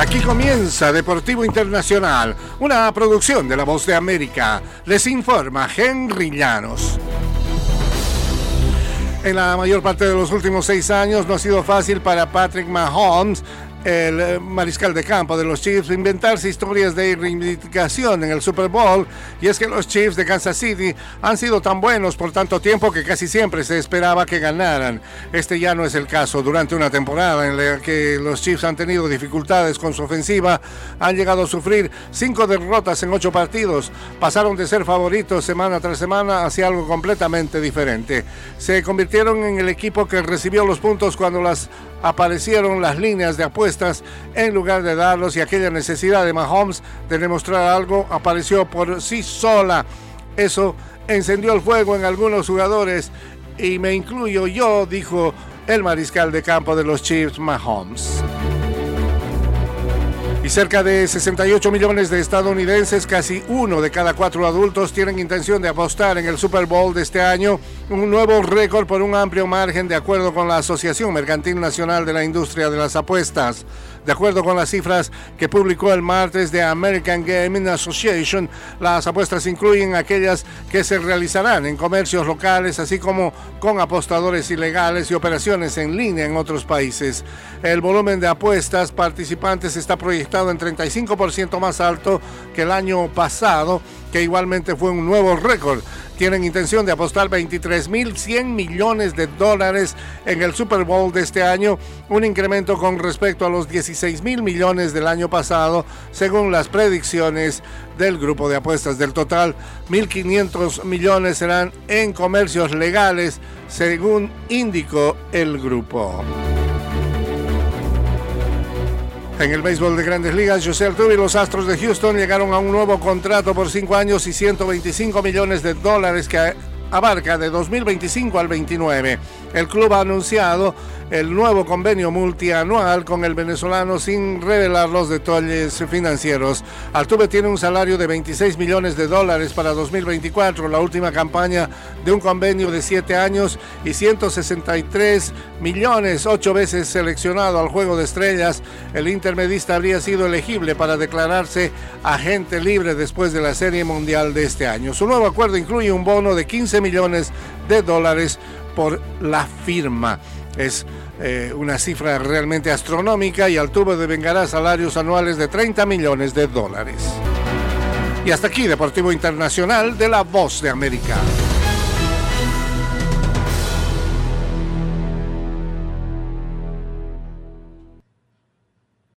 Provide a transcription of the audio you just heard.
Aquí comienza Deportivo Internacional, una producción de La Voz de América. Les informa Henry Llanos. En la mayor parte de los últimos seis años no ha sido fácil para Patrick Mahomes el eh, mariscal de campo de los Chiefs inventarse historias de reivindicación en el Super Bowl y es que los Chiefs de Kansas City han sido tan buenos por tanto tiempo que casi siempre se esperaba que ganaran. Este ya no es el caso. Durante una temporada en la que los Chiefs han tenido dificultades con su ofensiva, han llegado a sufrir cinco derrotas en ocho partidos. Pasaron de ser favoritos semana tras semana hacia algo completamente diferente. Se convirtieron en el equipo que recibió los puntos cuando las aparecieron las líneas de apuestas en lugar de darlos y aquella necesidad de Mahomes de demostrar algo apareció por sí sola. Eso encendió el fuego en algunos jugadores y me incluyo yo, dijo el mariscal de campo de los Chiefs, Mahomes. Cerca de 68 millones de estadounidenses, casi uno de cada cuatro adultos, tienen intención de apostar en el Super Bowl de este año, un nuevo récord por un amplio margen de acuerdo con la Asociación Mercantil Nacional de la Industria de las Apuestas. De acuerdo con las cifras que publicó el martes de American Gaming Association, las apuestas incluyen aquellas que se realizarán en comercios locales, así como con apostadores ilegales y operaciones en línea en otros países. El volumen de apuestas participantes está proyectado en 35% más alto que el año pasado, que igualmente fue un nuevo récord tienen intención de apostar 23.100 millones de dólares en el Super Bowl de este año, un incremento con respecto a los 16.000 millones del año pasado, según las predicciones del grupo de apuestas. Del total, 1.500 millones serán en comercios legales, según indicó el grupo. En el béisbol de grandes ligas, José Altuve y los Astros de Houston llegaron a un nuevo contrato por cinco años y 125 millones de dólares que abarca de 2025 al 29. El club ha anunciado el nuevo convenio multianual con el venezolano sin revelar los detalles financieros. Altuve tiene un salario de 26 millones de dólares para 2024, la última campaña de un convenio de 7 años y 163 millones, ocho veces seleccionado al Juego de Estrellas. El intermedista habría sido elegible para declararse agente libre después de la Serie Mundial de este año. Su nuevo acuerdo incluye un bono de 15 millones de dólares por la firma. Es eh, una cifra realmente astronómica y Altuve devengará salarios anuales de 30 millones de dólares. Y hasta aquí, Deportivo Internacional de la Voz de América.